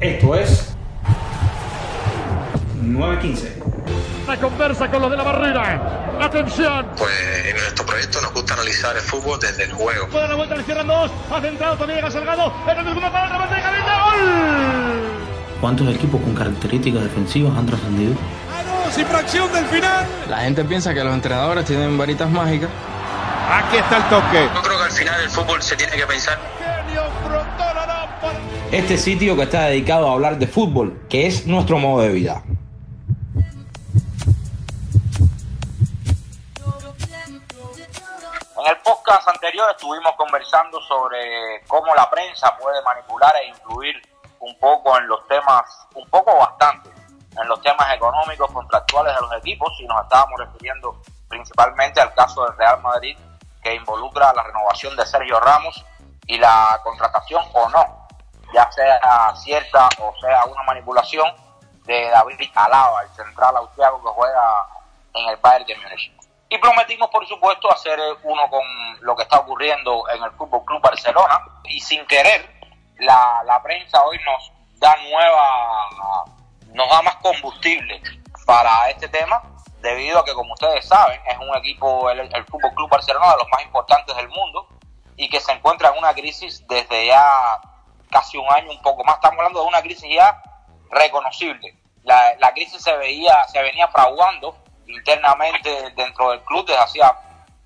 Esto es 915. La conversa con los de la barrera. Atención. Pues en nuestro proyecto nos gusta analizar el fútbol desde el juego. Puede la vuelta, le cierran dos. Ha centrado, también llega Salgado. En el segundo para el remate de cabeza. ¡Gol! ¿Cuántos equipos con características defensivas han trascendido? sin fracción del final. La gente piensa que los entrenadores tienen varitas mágicas. Aquí está el toque. Yo creo que al final el fútbol se tiene que pensar. Este sitio que está dedicado a hablar de fútbol, que es nuestro modo de vida. En el podcast anterior estuvimos conversando sobre cómo la prensa puede manipular e influir un poco en los temas, un poco bastante, en los temas económicos contractuales de los equipos y nos estábamos refiriendo principalmente al caso del Real Madrid que involucra la renovación de Sergio Ramos y la contratación o no, ya sea cierta o sea una manipulación de David Alaba, el central austriaco que juega en el Bayern de Múnich. Y prometimos, por supuesto, hacer uno con lo que está ocurriendo en el Fútbol Club Barcelona. Y sin querer, la, la prensa hoy nos da nueva, nos da más combustible para este tema, debido a que, como ustedes saben, es un equipo, el, el Fútbol Club Barcelona, de los más importantes del mundo, y que se encuentra en una crisis desde ya casi un año, un poco más. Estamos hablando de una crisis ya reconocible. La, la crisis se veía, se venía fraguando internamente dentro del club desde hacía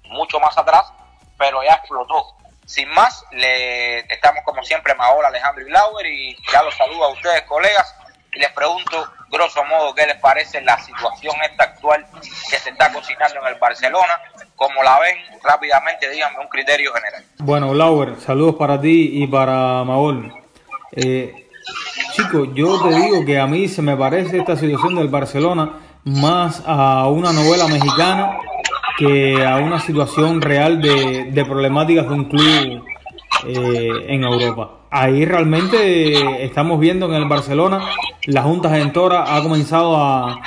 mucho más atrás, pero ya explotó. Sin más, le estamos como siempre Maola, Alejandro y Lauer y ya los saludo a ustedes, colegas, y les pregunto, grosso modo, qué les parece la situación esta actual que se está cocinando en el Barcelona, como la ven rápidamente, díganme un criterio general. Bueno, Lauer, saludos para ti y para Maol. Eh, chicos, yo te digo que a mí se me parece esta situación del Barcelona más a una novela mexicana que a una situación real de, de problemáticas de un club eh, en Europa. Ahí realmente estamos viendo que en el Barcelona la Junta Gestora ha comenzado a,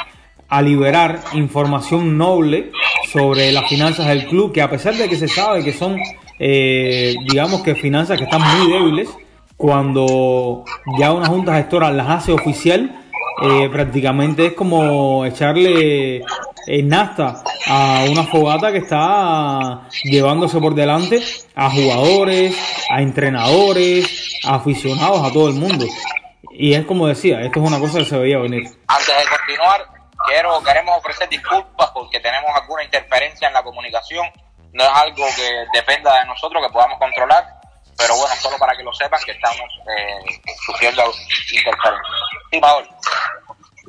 a liberar información noble sobre las finanzas del club, que a pesar de que se sabe que son, eh, digamos que finanzas que están muy débiles, cuando ya una Junta Gestora las hace oficial, eh, prácticamente es como echarle eh, nafta a una fogata que está llevándose por delante a jugadores, a entrenadores, a aficionados, a todo el mundo. Y es como decía, esto es una cosa que se veía venir. Antes de continuar, quiero, queremos ofrecer disculpas porque tenemos alguna interferencia en la comunicación. No es algo que dependa de nosotros, que podamos controlar, pero bueno, solo para que lo sepan que estamos eh, sufriendo interferencias. Sí, Paul.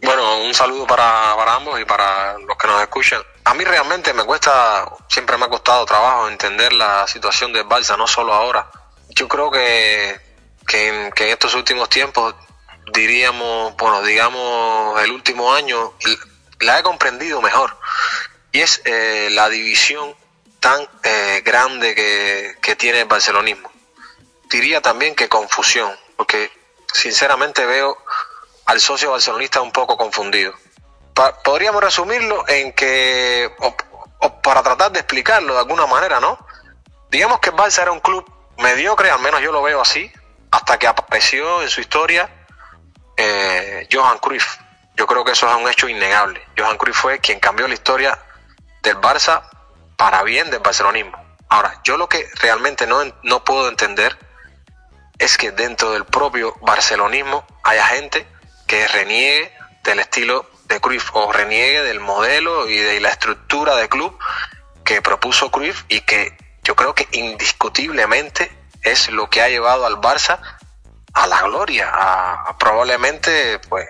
Bueno, un saludo para, para ambos y para los que nos escuchan. A mí realmente me cuesta, siempre me ha costado trabajo entender la situación del Barça, no solo ahora. Yo creo que, que en estos últimos tiempos, diríamos, bueno, digamos el último año, la he comprendido mejor. Y es eh, la división tan eh, grande que, que tiene el barcelonismo. Diría también que confusión, porque sinceramente veo al socio barcelonista un poco confundido. Podríamos resumirlo en que, o, para tratar de explicarlo de alguna manera, ¿no? Digamos que el Barça era un club mediocre, al menos yo lo veo así, hasta que apareció en su historia eh, Johan Cruyff. Yo creo que eso es un hecho innegable. Johan Cruyff fue quien cambió la historia del Barça para bien del barcelonismo. Ahora, yo lo que realmente no, no puedo entender es que dentro del propio barcelonismo haya gente que reniegue del estilo de Cruyff o reniegue del modelo y de la estructura de club que propuso Cruyff y que yo creo que indiscutiblemente es lo que ha llevado al Barça a la gloria, a, probablemente pues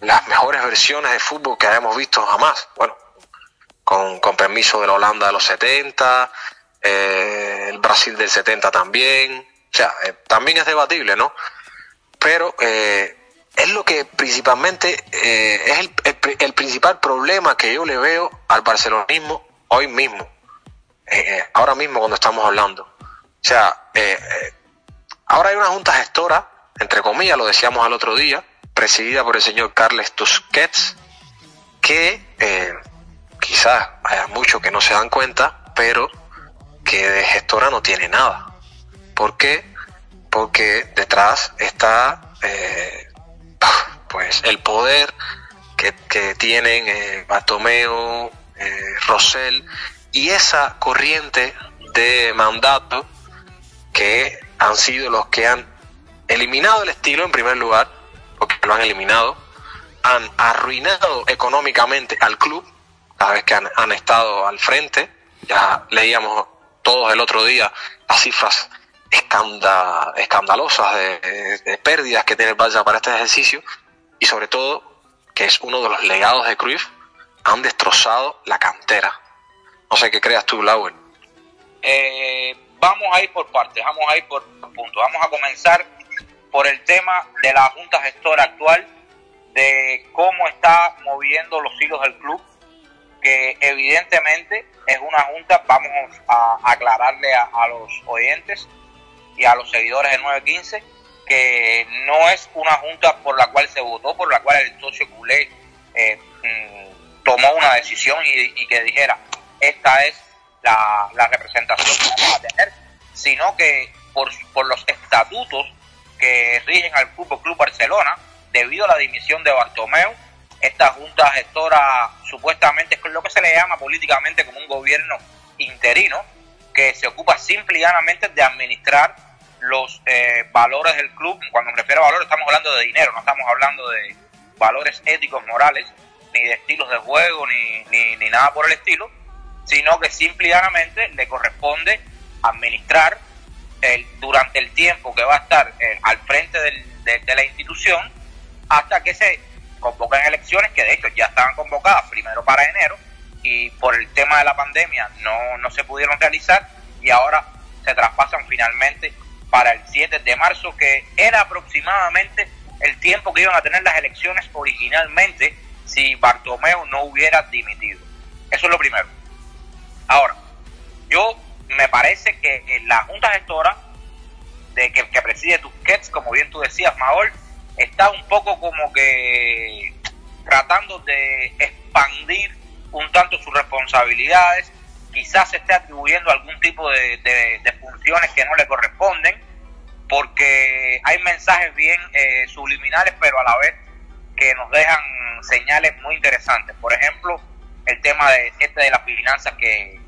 las mejores versiones de fútbol que hayamos visto jamás. Bueno, con, con permiso de la Holanda de los 70, eh, el Brasil del 70 también. O sea, eh, también es debatible, ¿no? Pero eh, es lo que principalmente eh, es el, el, principal problema que yo le veo al barcelonismo hoy mismo, eh, ahora mismo cuando estamos hablando. O sea, eh, ahora hay una junta gestora, entre comillas, lo decíamos al otro día, presidida por el señor Carles Tusquets, que eh, quizás haya muchos que no se dan cuenta, pero que de gestora no tiene nada. ¿Por qué? Porque detrás está eh, elecciones, el poder que, que tienen eh, Bartomeo, eh, Rosell y esa corriente de mandato que han sido los que han eliminado el estilo en primer lugar, porque lo han eliminado, han arruinado económicamente al club cada vez que han, han estado al frente. Ya leíamos todos el otro día las cifras escanda, escandalosas de, pérdidas que tiene el Barça para este ejercicio y sobre todo que es uno de los legados de Cruyff, han destrozado la cantera. No sé qué creas tú, Lauer. Eh, vamos a ir por partes, vamos a ir por puntos. Vamos a comenzar por el tema de la Junta Gestora actual, de cómo está moviendo los hilos del club, que evidentemente es una junta, vamos a aclararle a los oyentes a los seguidores de 915, que no es una junta por la cual se votó, por la cual el socio culé eh, mm, tomó una decisión y, que dijera, esta es la, la, representación que vamos a tener, sino que por, por los estatutos que rigen al Fútbol Club Barcelona, debido a la dimisión de Bartomeu, esta junta gestora supuestamente es lo que se le llama políticamente como un gobierno interino, que se ocupa simple y llanamente de administrar los eh, valores del club. Cuando me refiero a valores estamos hablando de dinero, no estamos hablando de valores éticos, morales, ni de estilos de juego, ni, ni, ni nada por el estilo, sino que simple y llanamente le corresponde administrar el, durante el tiempo que va a estar eh, al frente del, de, de, la institución hasta que se convoquen elecciones, que de hecho ya estaban convocadas primero para enero y por el tema de la pandemia no, no se pudieron realizar y ahora se traspasan finalmente para el 7 de marzo, que era aproximadamente el tiempo que iban a tener las elecciones originalmente si Bartomeu no hubiera dimitido. Eso es lo primero. Ahora, yo me parece que la Junta Gestora de que, que preside Tusquets, como bien tú decías, Maol, está un poco como que tratando de expandir un tanto sus responsabilidades, quizás se esté atribuyendo algún tipo de, funciones que no le corresponden, porque hay mensajes bien eh, subliminales, pero a la vez que nos dejan señales muy interesantes. Por ejemplo, el tema de este de las finanzas que,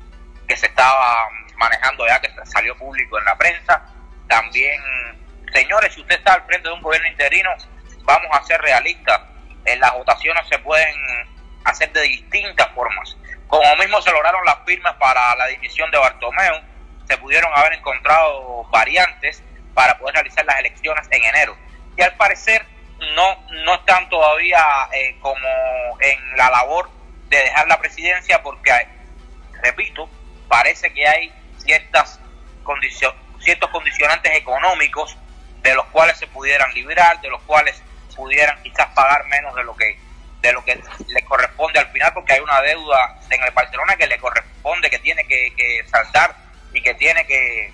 que se estaba manejando ya, que salió público en la prensa. También, señores, si usted está al frente de un gobierno interino, vamos a ser realistas. En las votaciones se pueden hacer de distintas formas. Como mismo se lograron las firmas para la dimisión de Bartomeu, se pudieron haber encontrado variantes para poder realizar las elecciones en enero. Y al parecer no, no están todavía eh, como en la labor de dejar la presidencia porque, repito, parece que hay ciertas condicion ciertos condicionantes económicos de los cuales se pudieran librar, de los cuales pudieran quizás pagar menos de lo que de lo que le corresponde al final, porque hay una deuda en el Barcelona que le corresponde, que tiene que, que saltar y que tiene que,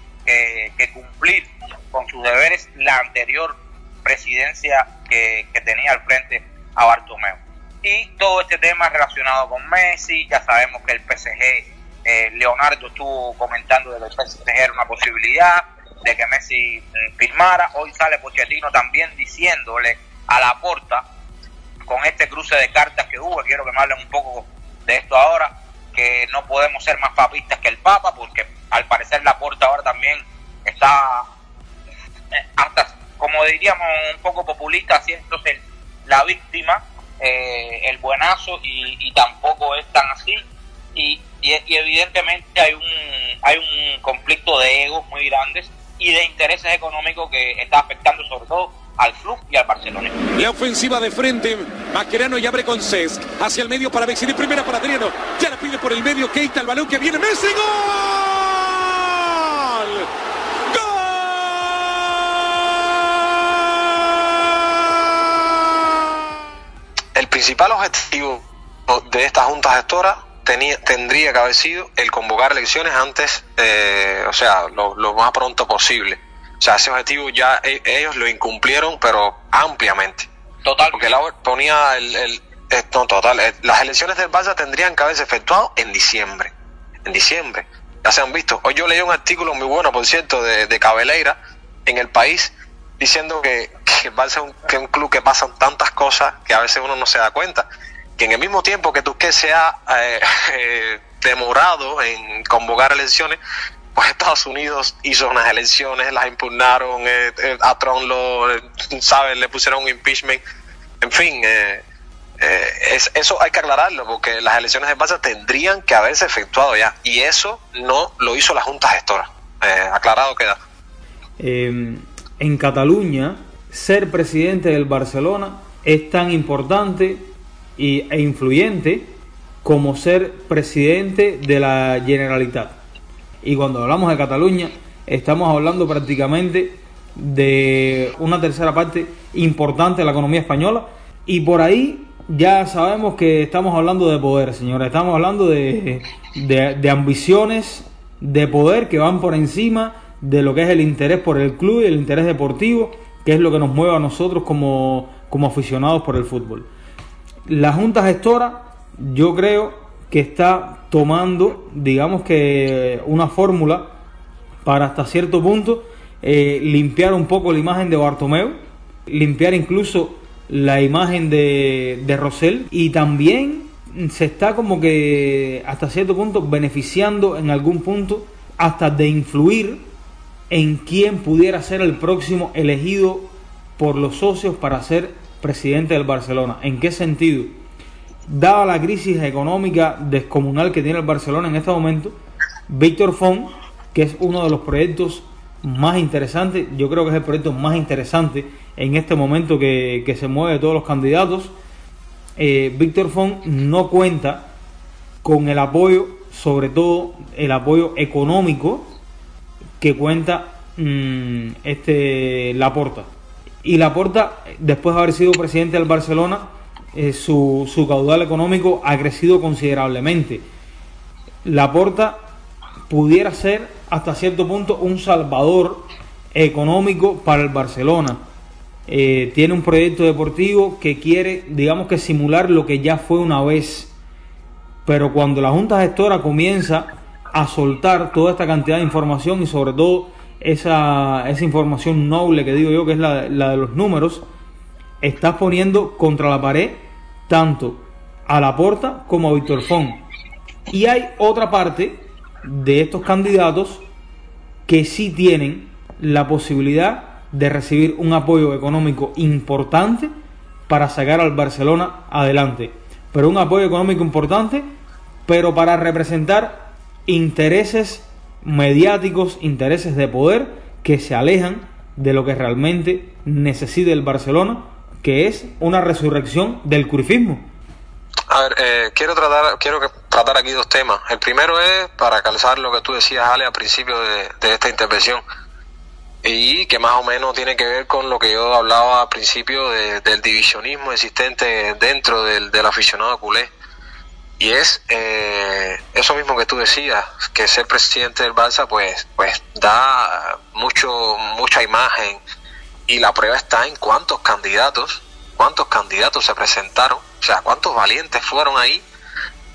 cumplir con sus deberes la anterior presidencia que, tenía al frente a Bartomeu. Y todo este tema relacionado con Messi, ya sabemos que el PSG, eh, Leonardo estuvo comentando de que era una posibilidad, de que Messi eh, firmara, hoy sale Pochettino también diciéndole a la porta con este cruce de cartas que hubo, quiero que me hablen un poco de esto ahora, que no podemos ser más papistas que el Papa, porque al parecer la porta ahora también está eh, hasta, como diríamos, un poco populista, haciéndose la víctima, eh, el buenazo, y, tampoco es tan así. Y, y, y, evidentemente hay un, hay un conflicto de egos muy grandes y de intereses económicos que está afectando sobre todo al club y al Barcelona. La ofensiva de frente, Mascherano y abre con Cesc. Hacia el medio para Bexini, primera para Adriano. Ya la pide por el medio, Keita, el balón que viene, Messi, ¡gol! El principal objetivo de esta junta gestora tenía, tendría que haber sido el convocar elecciones antes, eh, o sea, lo, lo más pronto posible o sea, ese objetivo ya e, ellos lo incumplieron, pero ampliamente. Total. Porque la ponía el, el, el no, total. El, las elecciones del Barça tendrían que haberse efectuado en diciembre. En diciembre. Ya se han visto. Hoy yo leí un artículo muy bueno, por cierto, de, de Cabeleira en el país, diciendo que, el Barça es un, que es un club que pasan tantas cosas que a veces uno no se da cuenta. Que en el mismo tiempo que Tusquets se ha eh, eh, demorado en convocar elecciones, Estados Unidos hizo unas elecciones, las impugnaron, eh, eh, a Trump lo, eh, ¿sabes? Le pusieron un impeachment. En fin, eh, eh, es, eso hay que aclararlo porque las elecciones de Barça tendrían que haberse efectuado ya y eso no lo hizo la Junta Gestora. Aclarado queda. Eh, en Cataluña, ser presidente del Barcelona es tan importante e influyente como ser presidente de la Generalitat. Y cuando hablamos de Cataluña, estamos hablando prácticamente de una tercera parte importante de la economía española. Y por ahí ya sabemos que estamos hablando de poder, señores. Estamos hablando de, de, ambiciones de poder que van por encima de lo que es el interés por el club y el interés deportivo, que es lo que nos mueve a nosotros como, como aficionados por el fútbol. La Junta Gestora, yo creo que está tomando, digamos que una fórmula para hasta cierto punto eh, limpiar un poco la imagen de Bartomeu, limpiar incluso la imagen de, de Rosell y también se está como que hasta cierto punto beneficiando en algún punto hasta de influir en quién pudiera ser el próximo elegido por los socios para ser presidente del Barcelona. ¿En qué sentido? Dada la crisis económica descomunal que tiene el Barcelona en este momento, Víctor Font, que es uno de los proyectos más interesantes, yo creo que es el proyecto más interesante en este momento que, que se mueve todos los candidatos, eh, Víctor Font no cuenta con el apoyo, sobre todo el apoyo económico que cuenta mmm, este Laporta. Y Laporta, después de haber sido presidente del Barcelona, eh, su, su caudal económico ha crecido considerablemente. Laporta pudiera ser hasta cierto punto un salvador económico para el Barcelona. Eh, tiene un proyecto deportivo que quiere, digamos que simular lo que ya fue una vez. Pero cuando la Junta Gestora comienza a soltar toda esta cantidad de información y sobre todo esa, esa información noble que digo yo, que es la, la de los números, estás poniendo contra la pared tanto a Laporta como a Víctor Font. Y hay otra parte de estos candidatos que sí tienen la posibilidad de recibir un apoyo económico importante para sacar al Barcelona adelante. Pero un apoyo económico importante, pero para representar intereses mediáticos, intereses de poder que se alejan de lo que realmente necesita el Barcelona, que es una resurrección del curifismo. A ver, eh, quiero tratar quiero tratar aquí dos temas. El primero es para calzar lo que tú decías, Ale, al principio de, de esta intervención y que más o menos tiene que ver con lo que yo hablaba al principio de, del divisionismo existente dentro del, del aficionado culé. Y es eh, eso mismo que tú decías, que ser presidente del Barça pues, pues da mucho, mucha imagen y la prueba está en cuántos candidatos, cuántos candidatos se presentaron, o sea, cuántos valientes fueron ahí,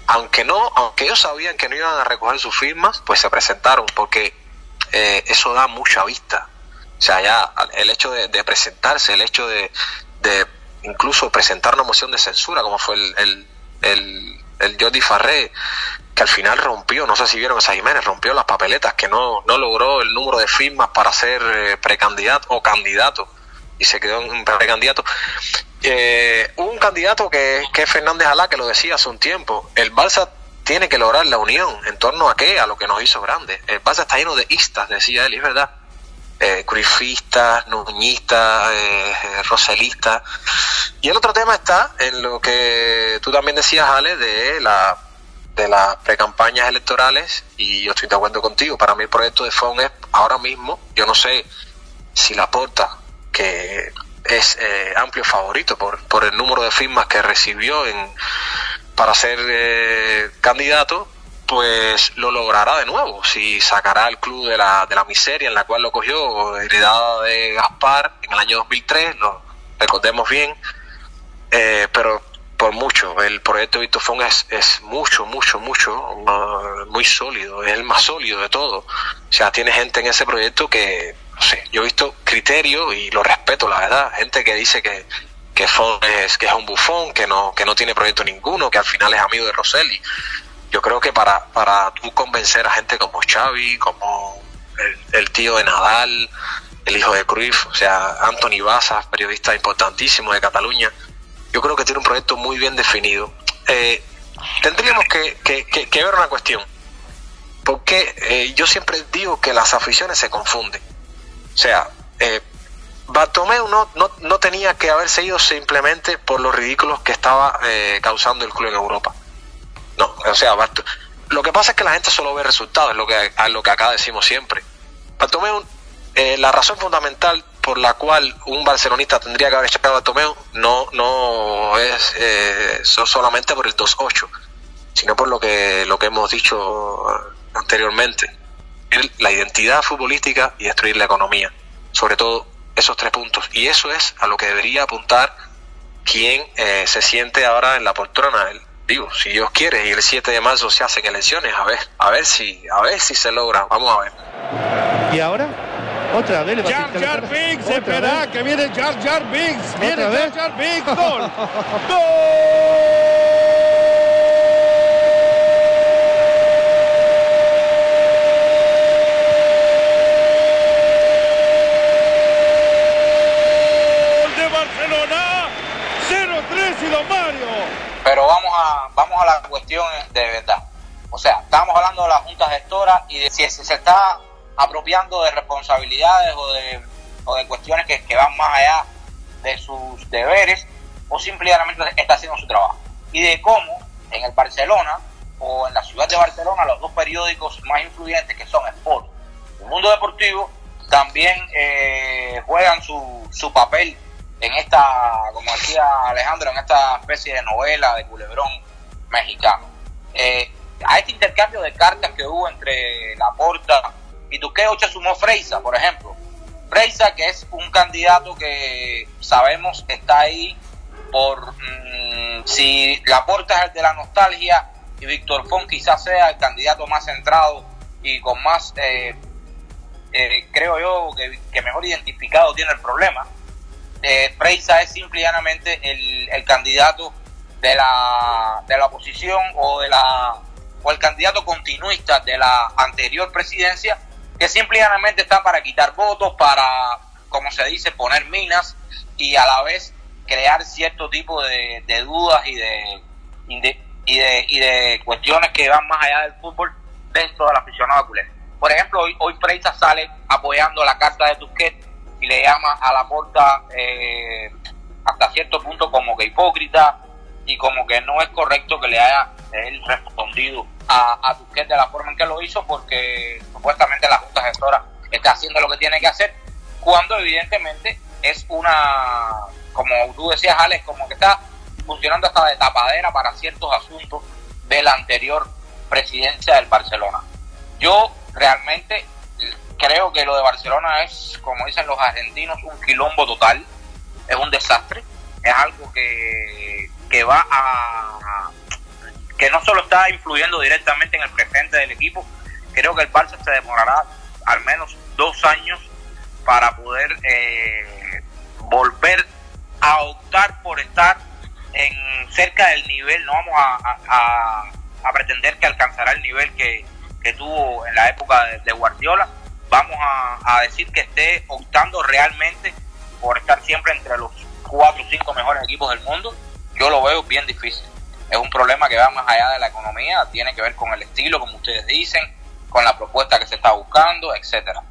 aunque no, aunque ellos sabían que no iban a recoger sus firmas, pues se presentaron, porque eh, eso da mucha vista. O sea, ya el hecho de, presentarse, el hecho de, de, incluso presentar una moción de censura, como fue el, el, el, el Jordi Farré, que al final rompió, no sé si vieron esa Jiménez, rompió las papeletas, que no, no logró el número de firmas para ser eh, precandidato o candidato, y se quedó en un precandidato. Eh, un candidato que, que es Fernández Alá, que lo decía hace un tiempo, el Barça tiene que lograr la unión en torno a qué, a lo que nos hizo grande. El Barça está lleno de istas, decía él, es verdad eh, cruifistas, nuñistas, eh, roselistas. Y el otro tema está en lo que tú también decías, Ale, de la de las precampañas electorales y yo estoy de acuerdo contigo. Para mí el proyecto de FON es ahora mismo, yo no sé si la porta, que es eh, amplio favorito por, por el número de firmas que recibió en, para ser eh, candidato, pues lo logrará de nuevo, si sacará el club de la, de la miseria en la cual lo cogió, heredada de Gaspar en el año 2003, lo recordemos bien, eh, pero por mucho, el proyecto de Vitofón es, es mucho, mucho, mucho, uh, muy sólido, es el más sólido de todo. O sea, tiene gente en ese proyecto que, no sé, yo he visto criterio y lo respeto, la verdad. Gente que dice que, que es, que es un bufón, que no, que no tiene proyecto ninguno, que al final es amigo de Rosselli. Yo creo que para, para tú convencer a gente como Xavi, como el, tío de Nadal, el hijo de Cruyff, o sea, Anthony Baza, periodista importantísimo de Cataluña, yo creo que tiene un proyecto muy bien definido. Eh, tendríamos que, que, ver una cuestión, porque eh, yo siempre digo que las aficiones se confunden. O sea, eh, Bartomeu no, no, no, tenía que haberse ido simplemente por los ridículos que estaba eh, causando el club en Europa. No, o sea, lo que pasa es que la gente solo ve resultados, es lo que, es lo que acá decimos siempre. Bartomeu eh, la razón fundamental por la cual un barcelonista tendría que haber echado a Tomeo no, no es eh, solamente por el 2-8, sino por lo que, lo que hemos dicho anteriormente. La identidad futbolística y destruir la economía. Sobre todo esos tres puntos. Y eso es a lo que debería apuntar quien eh, se siente ahora en la poltrona. Digo, si Dios quiere y el 7 de marzo se hacen elecciones, a ver, a ver si, a ver si se logra. Vamos a ver. ¿Y ahora? Otra vez Jar Jar Binks, espera, que viene Jar Jar Binks. Viene Jar Jar Binks, gol. ¡Gol! pero vamos a vamos a la cuestión de verdad. O sea, estamos hablando de la Junta Gestora y de si se está apropiando de responsabilidades o de, o de cuestiones que, van más allá de sus deberes o simplemente está haciendo su trabajo. Y de cómo en el Barcelona o en la ciudad de Barcelona los dos periódicos más influyentes que son Sport y Mundo Deportivo también eh, juegan su, su papel en esta, como decía Alejandro, en esta especie de novela de culebrón mexicano. Eh, a este intercambio de cartas que hubo entre la porta y Duque Ocha sumó Freisa, por ejemplo. Freisa, que es un candidato que sabemos está ahí por mm, si la porta es el de la nostalgia y Víctor Font quizás sea el candidato más centrado y con más, eh, eh, creo yo, que, mejor identificado tiene el problema. Eh, Freisa es simplemente el, el candidato de la, de la oposición o de la o el candidato continuista de la anterior presidencia que simplemente está para quitar votos, para, como se dice, poner minas y a la vez crear cierto tipo de, dudas y de, y de, y, de, cuestiones que van más allá del fútbol dentro del aficionado culé. Por ejemplo, hoy, hoy sale apoyando la carta de Tusquets y le llama a la porta eh, hasta cierto punto como que hipócrita y como que no es correcto que le haya él respondido a, a de la forma en que lo hizo porque supuestamente la Junta Gestora está haciendo lo que tiene que hacer, cuando evidentemente es una, como tú decías Alex, como que está funcionando hasta de tapadera para ciertos asuntos de la anterior presidencia del Barcelona. Yo realmente creo que lo de Barcelona es, como dicen los argentinos, un quilombo total, es un desastre, es algo que, que va a, que no solo está influyendo directamente en el presente del equipo, creo que el Barça se demorará al menos dos años para poder eh, volver a optar por estar en cerca del nivel, no vamos a, a, pretender que alcanzará el nivel que, tuvo en la época de, de Guardiola, vamos a, decir que esté optando realmente por estar siempre entre los cuatro o cinco mejores equipos del mundo, yo lo veo bien difícil es un problema que va más allá de la economía, tiene que ver con el estilo, como ustedes dicen, con la propuesta que se está buscando, etcétera.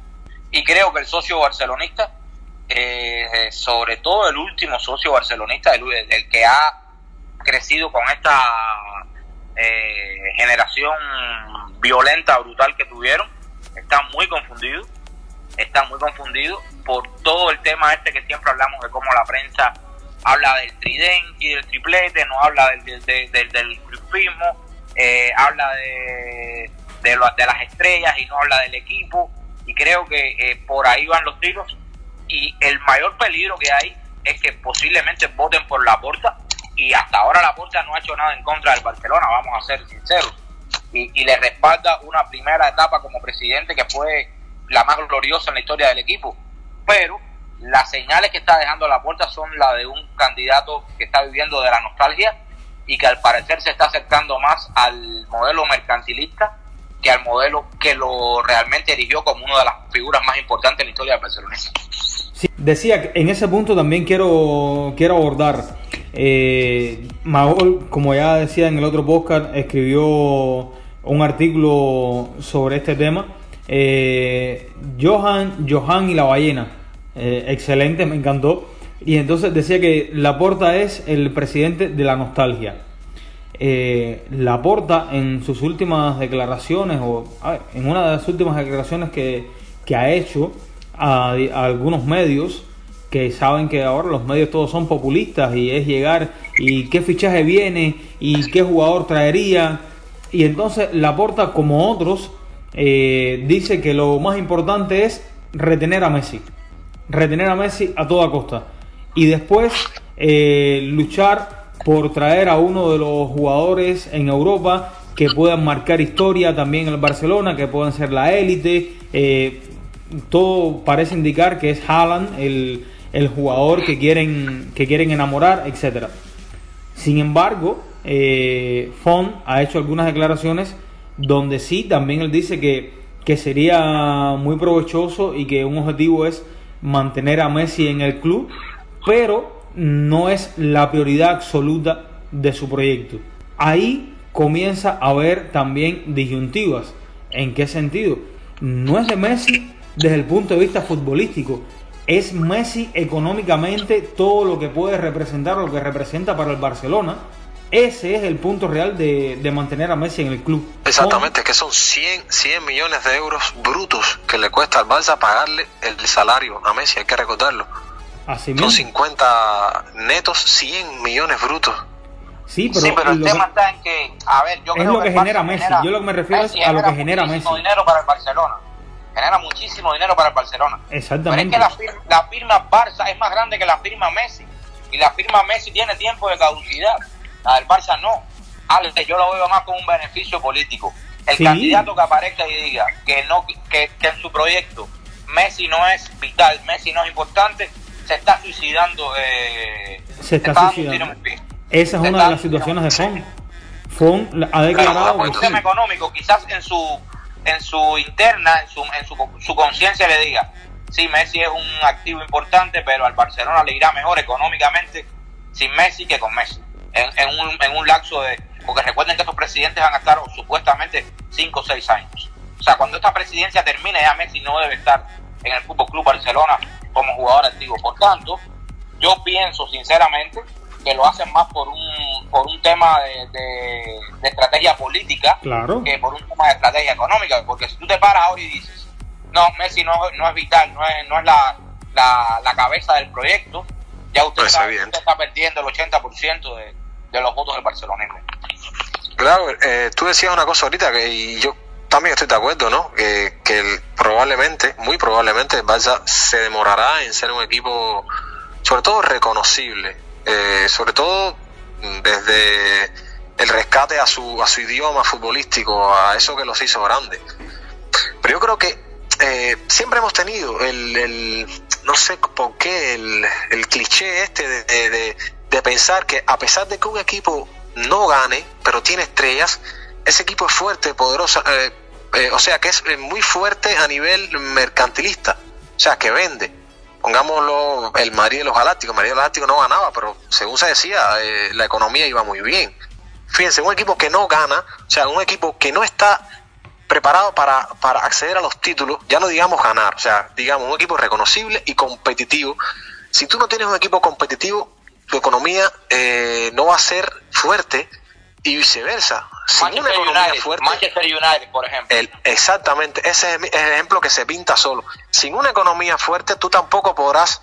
Y creo que el socio barcelonista, eh, sobre todo el último socio barcelonista, el, el que ha crecido con esta eh, generación violenta, brutal que tuvieron, está muy confundido, está muy confundido por todo el tema este que siempre hablamos de cómo la prensa habla del tridente y del triplete, no habla del, del, del, del eh, habla de, de, de, las estrellas y no habla del equipo. Y creo que eh, por ahí van los tiros. Y el mayor peligro que hay es que posiblemente voten por la porta. Y hasta ahora la porta no ha hecho nada en contra del Barcelona, vamos a ser sinceros. Y, y le respalda una primera etapa como presidente que fue la más gloriosa en la historia del equipo. Pero las señales que está dejando la puerta son la de un candidato que está viviendo de la nostalgia y que al parecer se está acercando más al modelo mercantilista que al modelo que lo realmente erigió como una de las figuras más importantes en la historia del Barcelona. Sí, decía en ese punto también quiero, quiero abordar. Eh, Magol, como ya decía en el otro podcast, escribió un artículo sobre este tema. Eh, Johan, Johan y la ballena. Eh, excelente, me encantó. Y entonces decía que Laporta es el presidente de la nostalgia. Eh, Laporta en sus últimas declaraciones, o en una de las últimas declaraciones que, que ha hecho a, algunos medios, que saben que ahora los medios todos son populistas y es llegar y qué fichaje viene y qué jugador traería. Y entonces Laporta, como otros, eh, dice que lo más importante es retener a Messi. Retener a Messi a toda costa. Y después eh, luchar por traer a uno de los jugadores en Europa que puedan marcar historia también en el Barcelona, que puedan ser la élite. Eh, todo parece indicar que es Haaland el, el, jugador que quieren, que quieren enamorar, etc. Sin embargo, eh, ha hecho algunas declaraciones donde sí, también él dice que, que sería muy provechoso y que un objetivo es mantener a Messi en el club, pero no es la prioridad absoluta de su proyecto. Ahí comienza a haber también disyuntivas. ¿En qué sentido? No es de Messi desde el punto de vista futbolístico. Es Messi económicamente todo lo que puede representar, lo que representa para el Barcelona. Ese es el punto real de, de mantener a Messi en el club. Exactamente, que son 100, 100 millones de euros brutos que le cuesta al Barça pagarle el salario a Messi, hay que recordarlo. Así Son 50 netos, 100 millones brutos. Sí, pero, sí, pero el tema que, está en que, a ver, yo es creo lo que, genera Messi. genera- yo lo que me refiero Messi es a lo que genera Messi. muchísimo dinero para el Barcelona. Genera muchísimo dinero para el Barcelona. Pero es Exactamente. que la, la firma Barça es más grande que la firma Messi. Y la firma Messi tiene tiempo de caducidad. La del Barça no. Alex, yo lo veo más como un beneficio político. El Sí. candidato que aparezca y diga que no que, que en su proyecto Messi no es vital, Messi no es importante, se está suicidando. Eh, Se está suicidando. Esa es Se una de las situaciones de Font. Font ha declarado que un sí. económico, quizás en su en su interna, en su, en su, su conciencia le diga, sí, Messi es un activo importante, pero al Barcelona le irá mejor económicamente sin Messi que con Messi. En, en, un, en un lapso de... Porque recuerden que estos presidentes van a estar supuestamente 5 o 6 años. O sea, cuando esta presidencia termine, ya Messi no debe estar en el Fútbol Club Barcelona como jugador activo. Por tanto, yo pienso sinceramente que lo hacen más por un, por un tema de, de, de estrategia política Claro. que por un tema de estrategia económica. Porque si tú te paras ahora y dices, no, Messi no, no es vital, no es, no es la, la, la cabeza del proyecto, ya usted, Pues está, evidente. usted está perdiendo el 80% de, de los votos del barcelonismo. Claro, eh, tú decías una cosa ahorita que y yo también estoy de acuerdo, ¿no? Que, probablemente, muy probablemente, el se demorará en ser un equipo, sobre todo reconocible, eh, sobre todo desde el rescate a su, a su idioma futbolístico, a eso que los hizo grandes. Pero yo creo que eh, siempre hemos tenido el, no sé por qué, el, el cliché este de, de- de- de pensar que a pesar de que un equipo no gane, pero tiene estrellas, ese equipo es fuerte, poderoso, eh, eh, o sea que es eh, muy fuerte a nivel mercantilista, o sea que vende. Pongámoslo el Madrid de los Galácticos, el Madrid de los Galácticos no ganaba, pero según se decía, la economía iba muy bien. Fíjense, un equipo que no gana, o sea, un equipo que no está preparado para, para acceder a los títulos, ya no digamos ganar, o sea, digamos un equipo reconocible y competitivo. Si tú no tienes un equipo competitivo, tu economía eh, no va a ser fuerte y viceversa. Sin una economía United, fuerte, Manchester United, por ejemplo. el- exactamente, ese es el ejemplo que se pinta solo. Sin una economía fuerte, tú tampoco podrás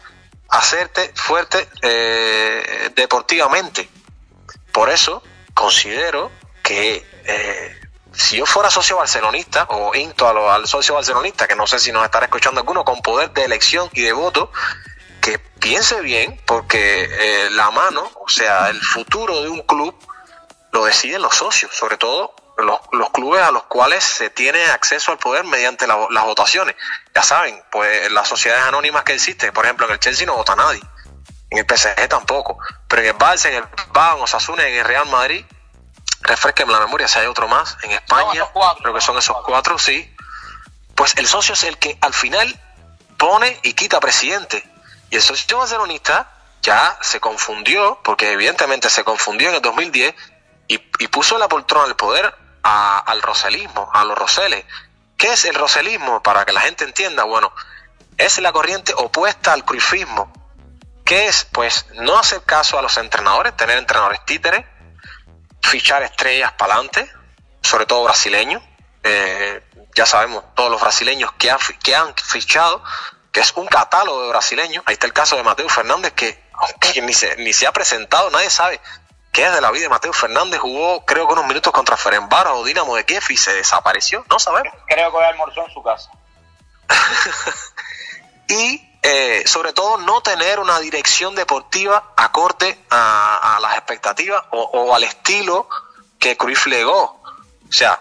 hacerte fuerte eh, deportivamente. Por eso considero que eh, si yo fuera socio barcelonista o insto a lo- al socio barcelonista, que no sé si nos estará escuchando alguno, con poder de elección y de voto, que piense bien, porque eh, la mano, o sea, el futuro de un club lo deciden los socios, sobre todo los, los, clubes a los cuales se tiene acceso al poder mediante la, las votaciones. Ya saben, pues las sociedades anónimas que existen, por ejemplo, en el Chelsea no vota nadie, en el PSG tampoco, pero en el Barça, en el Bayern, Osasuna, en el Real Madrid, refresquenme la memoria si hay otro más, en España, creo que son esos cuatro, sí, pues el socio es el que al final pone y quita presidente. Y el socio barcelonista ya se confundió, porque evidentemente se confundió en el 2010 y, y puso la poltrona del poder al roselismo, a los roseles. ¿Qué es el roselismo? Para que la gente entienda, bueno, es la corriente opuesta al cruifismo. ¿Qué es? Pues no hacer caso a los entrenadores, tener entrenadores títeres, fichar estrellas para adelante, sobre todo brasileños. Eh, ya sabemos todos los brasileños que han, que han fichado, que es un catálogo de brasileños. Ahí está el caso de Mateo Fernández, que aunque ni se, ni se ha presentado, nadie sabe qué es de la vida de Mateo Fernández. Jugó, creo que unos minutos contra Ferenbaro o Dinamo de Kiev y se desapareció. No sabemos. Creo que hoy almorzó en su casa. y eh, sobre todo no tener una dirección deportiva acorde a, a las expectativas o, o, al estilo que Cruyff legó. O sea,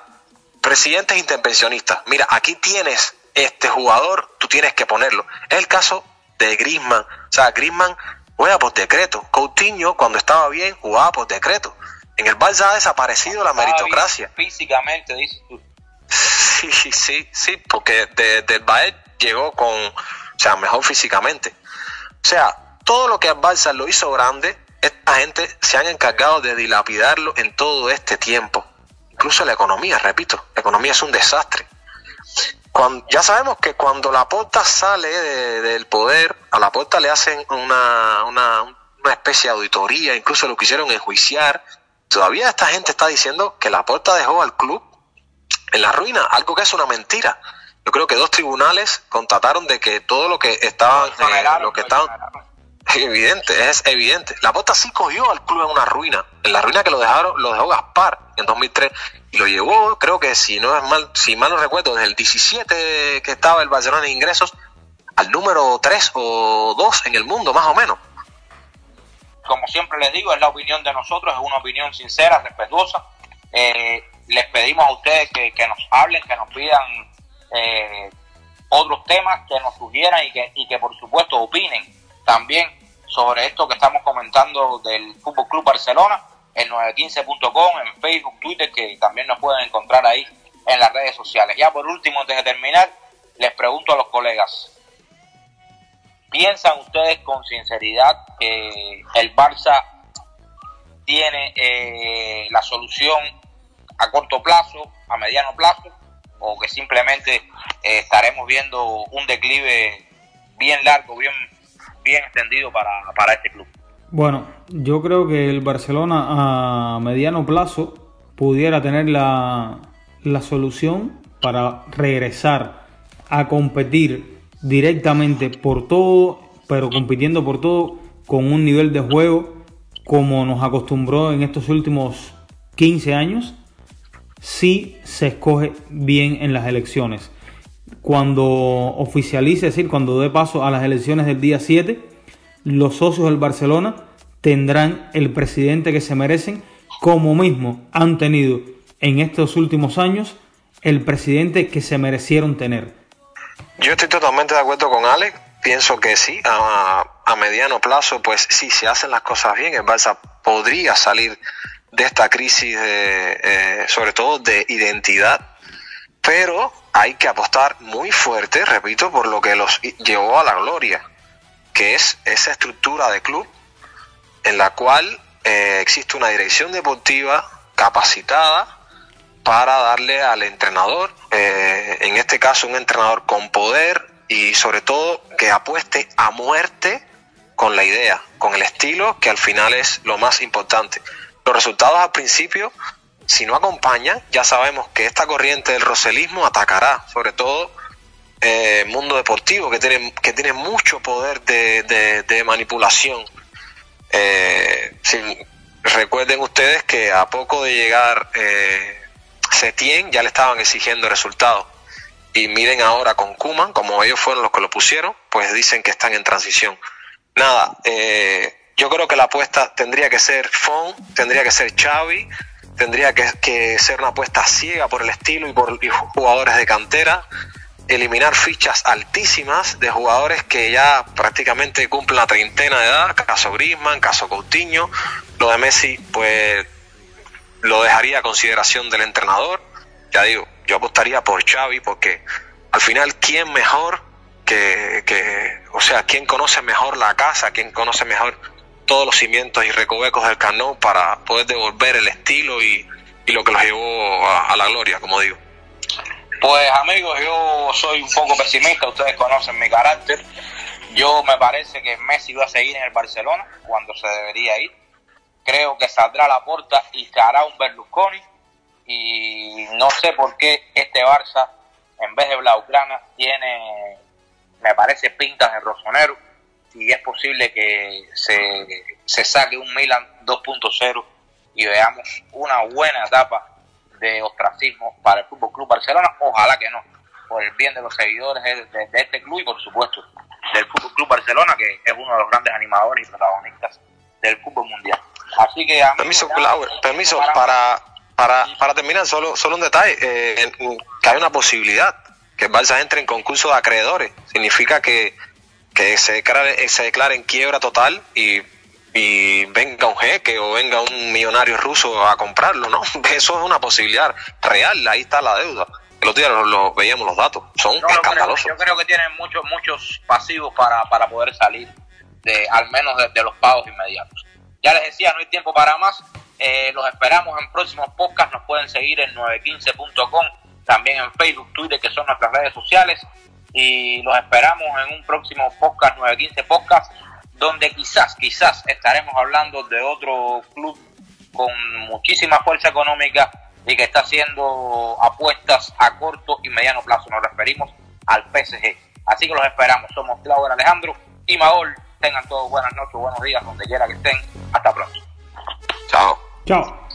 presidentes intervencionistas. Mira, aquí tienes este jugador, tú tienes que ponerlo. Es el caso de Griezmann. O sea, Griezmann juega por decreto. Coutinho, cuando estaba bien, jugaba por decreto. En el Barça ha desaparecido la meritocracia. Físicamente, dices tú. Sí, sí, sí, porque de, del Bayern llegó con, o sea, mejor físicamente. O sea, todo lo que el Barça lo hizo grande, esta gente se han encargado de dilapidarlo en todo este tiempo. Incluso la economía, repito, la economía es un desastre. Cuando, ya sabemos que cuando la porta sale de, del poder, a la porta le hacen una, una, una especie de auditoría, incluso lo quisieron enjuiciar. Todavía esta gente está diciendo que la porta dejó al club en la ruina, algo que es una mentira. Yo creo que dos tribunales constataron de que todo lo que estaba, eh, lo que estaban, evidente, es evidente. La Porta sí cogió al club en una ruina, en la ruina que lo dejaron, lo dejó Gaspar en 2003 y lo llevó, creo que si no es mal, si mal no recuerdo, desde el 17 que estaba el Barcelona en ingresos al número 3 o 2 en el mundo, más o menos. Como siempre les digo, es la opinión de nosotros, es una opinión sincera, respetuosa. Eh, les pedimos a ustedes que, que, nos hablen, que nos pidan eh, otros temas, que nos sugieran y que, y que por supuesto opinen también sobre esto que estamos comentando del Fútbol Club Barcelona en 915.com, en Facebook, Twitter, que también nos pueden encontrar ahí en las redes sociales. Ya por último, antes de terminar, les pregunto a los colegas, ¿piensan ustedes con sinceridad que el Barça tiene eh, la solución a corto plazo, a mediano plazo, o que simplemente eh, estaremos viendo un declive bien largo, bien, bien extendido para, para este club? Bueno, yo creo que el Barcelona a mediano plazo pudiera tener la, la solución para regresar a competir directamente por todo, pero compitiendo por todo con un nivel de juego como nos acostumbró en estos últimos 15 años, si se escoge bien en las elecciones. Cuando oficialice, es decir, cuando dé paso a las elecciones del día 7, los socios del Barcelona tendrán el presidente que se merecen, como mismo han tenido en estos últimos años el presidente que se merecieron tener. Yo estoy totalmente de acuerdo con Alex. Pienso que sí, a, mediano plazo, pues sí, se hacen las cosas bien, el Barça podría salir de esta crisis, de, eh, sobre todo de identidad, pero hay que apostar muy fuerte, repito, por lo que los llevó a la gloria, que es esa estructura de club en la cual eh, existe una dirección deportiva capacitada para darle al entrenador, eh, en este caso un entrenador con poder y sobre todo que apueste a muerte con la idea, con el estilo, que al final es lo más importante. Los resultados al principio, si no acompañan, ya sabemos que esta corriente del roselismo atacará, sobre todo eh, mundo deportivo, que tiene, que tiene mucho poder de, de, manipulación. Eh, recuerden ustedes que a poco de llegar eh, Setien ya le estaban exigiendo resultados. Y miren ahora con Kuman, como ellos fueron los que lo pusieron, pues dicen que están en transición. Nada, eh, yo creo que la apuesta tendría que ser Fon, tendría que ser Xavi, tendría que, ser una apuesta ciega por el estilo y por jugadores de cantera, eliminar fichas altísimas de jugadores que ya prácticamente cumplen la treintena de edad, caso Griezmann, caso Coutinho, lo de Messi pues lo dejaría a consideración del entrenador, ya digo, yo apostaría por Xavi porque al final quién mejor que, que o sea, quién conoce mejor la casa, quién conoce mejor todos los cimientos y recovecos del Cano para poder devolver el estilo y, lo que los llevó a la gloria, como digo. Pues amigos, yo soy un poco pesimista, ustedes conocen mi carácter. Yo me parece que Messi va a seguir en el Barcelona cuando se debería ir. Creo que saldrá a la puerta y se un Berlusconi. Y no sé por qué este Barça, en vez de Blaugrana, tiene, me parece, pintas de rosonero. Y es posible que se, se saque un Milan 2.0 y veamos una buena etapa de ostracismo para el Fútbol Club Barcelona. Ojalá que no, por el bien de los seguidores de, de, de, este club y, por supuesto, del Fútbol Club Barcelona, que es uno de los grandes animadores y protagonistas del fútbol mundial. Así que, permiso, Glauber, permiso para, para, para terminar, solo, solo un detalle: eh, que hay una posibilidad que el Barça entre en concurso de acreedores. Significa que, que se, declare, se declare en quiebra total y y venga un jeque o venga un millonario ruso a comprarlo, ¿no? Eso es una posibilidad real, ahí está la deuda. El otro día lo, lo veíamos los datos, son no, escandalosos. Yo creo que tienen muchos muchos pasivos para, para poder salir de al menos de, de, los pagos inmediatos. Ya les decía, no hay tiempo para más. Eh, los esperamos en próximos podcasts. Nos pueden seguir en 915.com, también en Facebook, Twitter, que son nuestras redes sociales. Y los esperamos en un próximo podcast, 915 Podcast donde quizás, quizás estaremos hablando de otro club con muchísima fuerza económica y que está haciendo apuestas a corto y mediano plazo. Nos referimos al PSG. Así que los esperamos. Somos Claudio Alejandro y Maol. Tengan todos buenas noches, buenos días, donde quiera que estén. Hasta pronto. Chao. Chao.